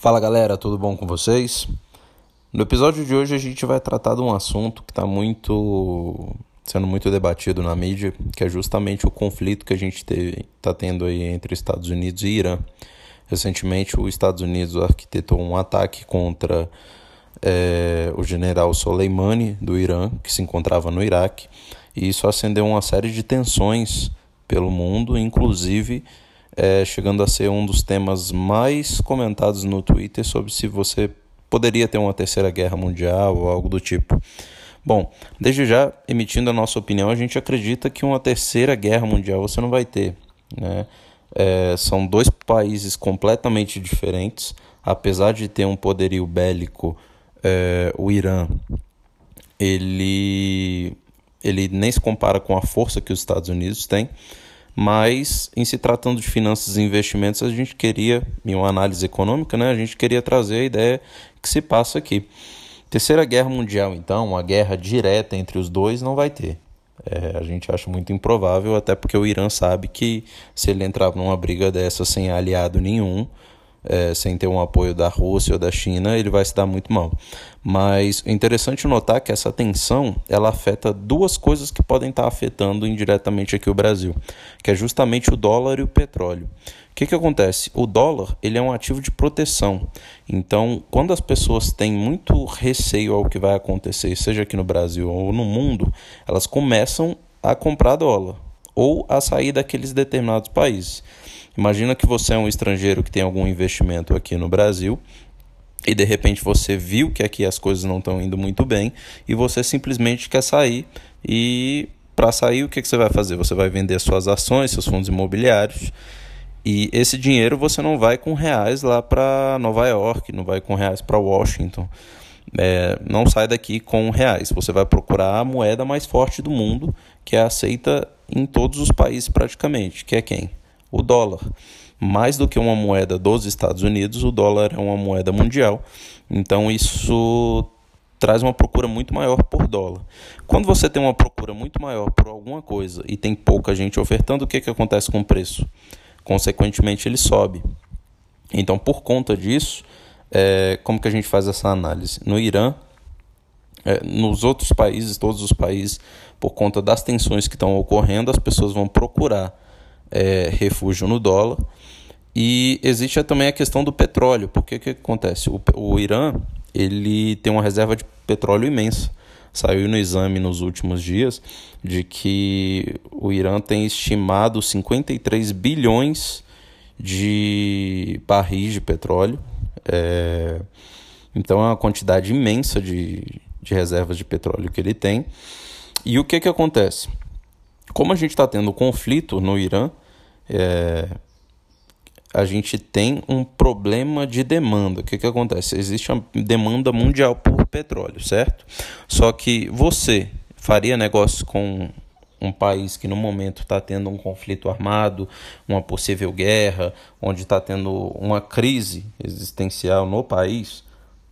Fala galera, tudo bom com vocês? No episódio de hoje a gente vai tratar de um assunto que está muito sendo muito debatido na mídia, que é justamente o conflito que a gente está tendo aí entre Estados Unidos e Irã. Recentemente, os Estados Unidos arquitetou um ataque contra é, o general Soleimani do Irã, que se encontrava no Iraque, e isso acendeu uma série de tensões pelo mundo, inclusive é, chegando a ser um dos temas mais comentados no Twitter sobre se você poderia ter uma terceira guerra mundial ou algo do tipo. Bom, desde já, emitindo a nossa opinião, a gente acredita que uma terceira guerra mundial você não vai ter. Né? É, são dois países completamente diferentes, apesar de ter um poderio bélico, é, o Irã, ele, ele nem se compara com a força que os Estados Unidos têm. Mas, em se tratando de finanças e investimentos, a gente queria, em uma análise econômica, né, a gente queria trazer a ideia que se passa aqui. Terceira Guerra Mundial, então, uma guerra direta entre os dois não vai ter. É, a gente acha muito improvável, até porque o Irã sabe que se ele entrar numa briga dessa sem aliado nenhum, é, sem ter um apoio da Rússia ou da China, ele vai se dar muito mal. Mas é interessante notar que essa tensão ela afeta duas coisas que podem estar afetando indiretamente aqui o Brasil, que é justamente o dólar e o petróleo. O que, que acontece? O dólar ele é um ativo de proteção. Então, quando as pessoas têm muito receio ao que vai acontecer, seja aqui no Brasil ou no mundo, elas começam a comprar dólar ou a sair daqueles determinados países. Imagina que você é um estrangeiro que tem algum investimento aqui no Brasil e de repente você viu que aqui as coisas não estão indo muito bem e você simplesmente quer sair e para sair o que, que você vai fazer? Você vai vender suas ações, seus fundos imobiliários e esse dinheiro você não vai com reais lá para Nova York, não vai com reais para Washington. É, não sai daqui com reais. Você vai procurar a moeda mais forte do mundo, que é aceita em todos os países praticamente, que é quem? O dólar. Mais do que uma moeda dos Estados Unidos, o dólar é uma moeda mundial. Então isso traz uma procura muito maior por dólar. Quando você tem uma procura muito maior por alguma coisa e tem pouca gente ofertando, o que, que acontece com o preço? Consequentemente, ele sobe. Então, por conta disso, é, como que a gente faz essa análise? No Irã, é, nos outros países, todos os países, por conta das tensões que estão ocorrendo, as pessoas vão procurar é, refúgio no dólar. E existe também a questão do petróleo. Porque o que acontece? O, o Irã ele tem uma reserva de petróleo imensa. Saiu no exame nos últimos dias de que o Irã tem estimado 53 bilhões de barris de petróleo é, então é uma quantidade imensa de, de reservas de petróleo que ele tem. E o que, que acontece? Como a gente está tendo conflito no Irã, é, a gente tem um problema de demanda. O que, que acontece? Existe uma demanda mundial por petróleo, certo? Só que você faria negócio com um país que no momento está tendo um conflito armado, uma possível guerra, onde está tendo uma crise existencial no país?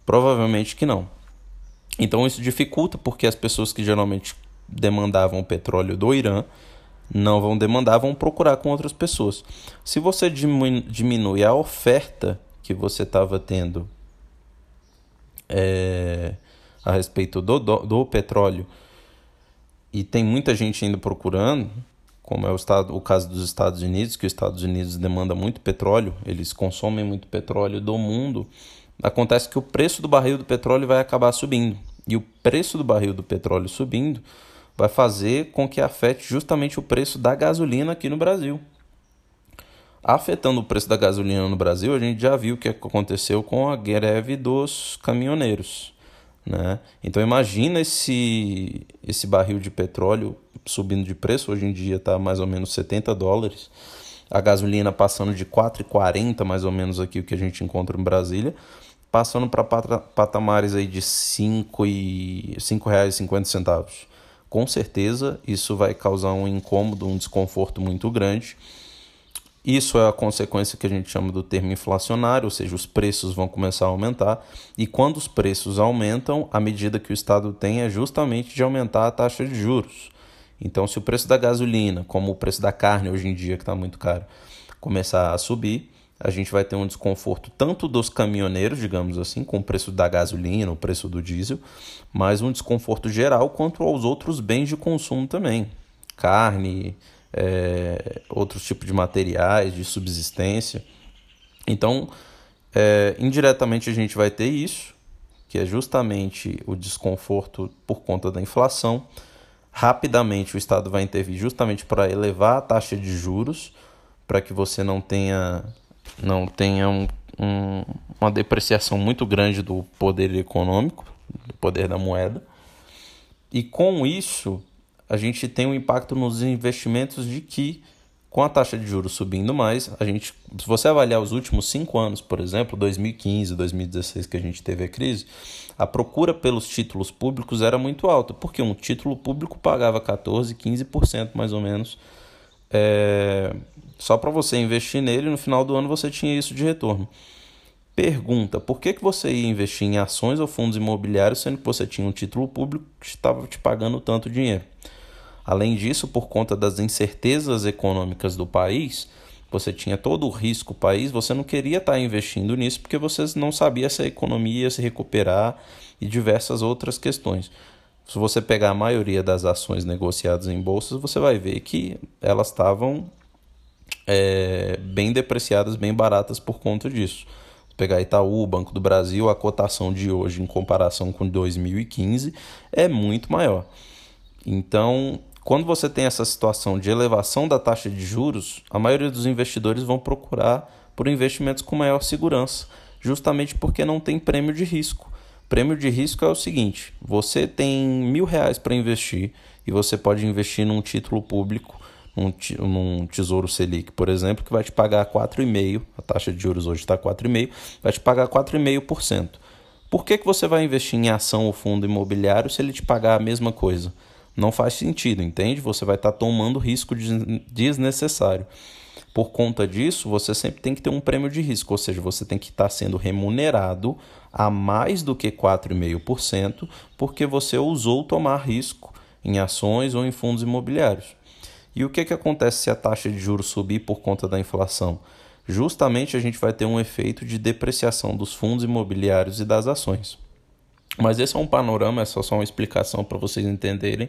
Provavelmente que não. Então isso dificulta porque as pessoas que geralmente demandavam petróleo do Irã não vão demandar, vão procurar com outras pessoas. Se você diminui a oferta que você estava tendo é, a respeito do, do, do petróleo e tem muita gente indo procurando, como é o, estado, o caso dos Estados Unidos, que os Estados Unidos demanda muito petróleo, eles consomem muito petróleo do mundo, acontece que o preço do barril do petróleo vai acabar subindo. E o preço do barril do petróleo subindo vai fazer com que afete justamente o preço da gasolina aqui no Brasil. Afetando o preço da gasolina no Brasil, a gente já viu o que aconteceu com a greve dos caminhoneiros. Né? Então imagina esse, esse barril de petróleo subindo de preço, hoje em dia está mais ou menos 70 dólares, a gasolina passando de 4,40 mais ou menos aqui o que a gente encontra em Brasília, passando para patamares aí de R$ 5,50. Com certeza isso vai causar um incômodo, um desconforto muito grande isso é a consequência que a gente chama do termo inflacionário, ou seja, os preços vão começar a aumentar. E quando os preços aumentam, a medida que o Estado tem é justamente de aumentar a taxa de juros. Então, se o preço da gasolina, como o preço da carne hoje em dia, que está muito caro, começar a subir, a gente vai ter um desconforto tanto dos caminhoneiros, digamos assim, com o preço da gasolina, o preço do diesel, mas um desconforto geral quanto aos outros bens de consumo também. Carne, é, outros tipos de materiais, de subsistência. Então, é, indiretamente a gente vai ter isso, que é justamente o desconforto por conta da inflação. Rapidamente o Estado vai intervir justamente para elevar a taxa de juros, para que você não tenha não tenha um, um, uma depreciação muito grande do poder econômico, do poder da moeda. E com isso, a gente tem um impacto nos investimentos de que, com a taxa de juros subindo mais, a gente, se você avaliar os últimos cinco anos, por exemplo, 2015, 2016, que a gente teve a crise, a procura pelos títulos públicos era muito alta, porque um título público pagava 14, 15% mais ou menos é, só para você investir nele, no final do ano você tinha isso de retorno. Pergunta: por que, que você ia investir em ações ou fundos imobiliários sendo que você tinha um título público que estava te pagando tanto dinheiro? Além disso, por conta das incertezas econômicas do país, você tinha todo o risco país, você não queria estar investindo nisso porque você não sabia se a economia ia se recuperar e diversas outras questões. Se você pegar a maioria das ações negociadas em bolsas, você vai ver que elas estavam é, bem depreciadas, bem baratas por conta disso. Pegar Itaú, Banco do Brasil, a cotação de hoje em comparação com 2015 é muito maior. Então, quando você tem essa situação de elevação da taxa de juros, a maioria dos investidores vão procurar por investimentos com maior segurança, justamente porque não tem prêmio de risco. Prêmio de risco é o seguinte: você tem mil reais para investir e você pode investir num título público um, num Tesouro Selic, por exemplo, que vai te pagar 4,5%, a taxa de juros hoje está 4,5%, vai te pagar 4,5%. Por que, que você vai investir em ação ou fundo imobiliário se ele te pagar a mesma coisa? Não faz sentido, entende? Você vai estar tá tomando risco desnecessário. Por conta disso, você sempre tem que ter um prêmio de risco, ou seja, você tem que estar tá sendo remunerado a mais do que 4,5%, porque você ousou tomar risco em ações ou em fundos imobiliários. E o que, que acontece se a taxa de juros subir por conta da inflação? Justamente a gente vai ter um efeito de depreciação dos fundos imobiliários e das ações. Mas esse é um panorama, é só uma explicação para vocês entenderem.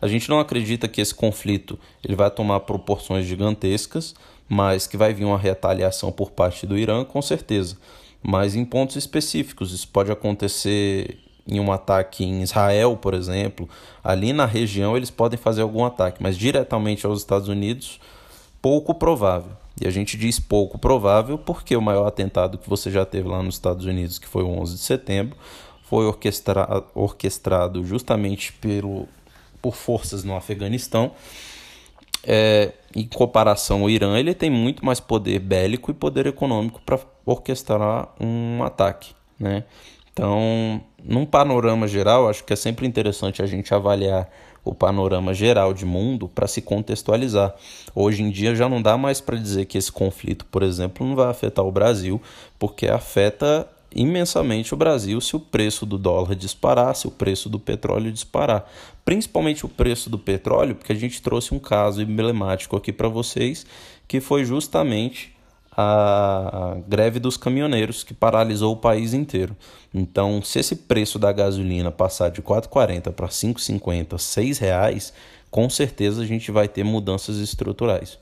A gente não acredita que esse conflito ele vai tomar proporções gigantescas, mas que vai vir uma retaliação por parte do Irã, com certeza. Mas em pontos específicos, isso pode acontecer em um ataque em Israel, por exemplo, ali na região eles podem fazer algum ataque, mas diretamente aos Estados Unidos, pouco provável. E a gente diz pouco provável porque o maior atentado que você já teve lá nos Estados Unidos, que foi o 11 de setembro, foi orquestra orquestrado justamente pelo, por forças no Afeganistão. É, em comparação ao Irã, ele tem muito mais poder bélico e poder econômico para orquestrar um ataque. Né? Então, num panorama geral, acho que é sempre interessante a gente avaliar o panorama geral de mundo para se contextualizar. Hoje em dia já não dá mais para dizer que esse conflito, por exemplo, não vai afetar o Brasil, porque afeta imensamente o Brasil se o preço do dólar disparar, se o preço do petróleo disparar. Principalmente o preço do petróleo, porque a gente trouxe um caso emblemático aqui para vocês, que foi justamente a greve dos caminhoneiros que paralisou o país inteiro. Então, se esse preço da gasolina passar de 4,40 para 5,50, R$ reais, com certeza a gente vai ter mudanças estruturais.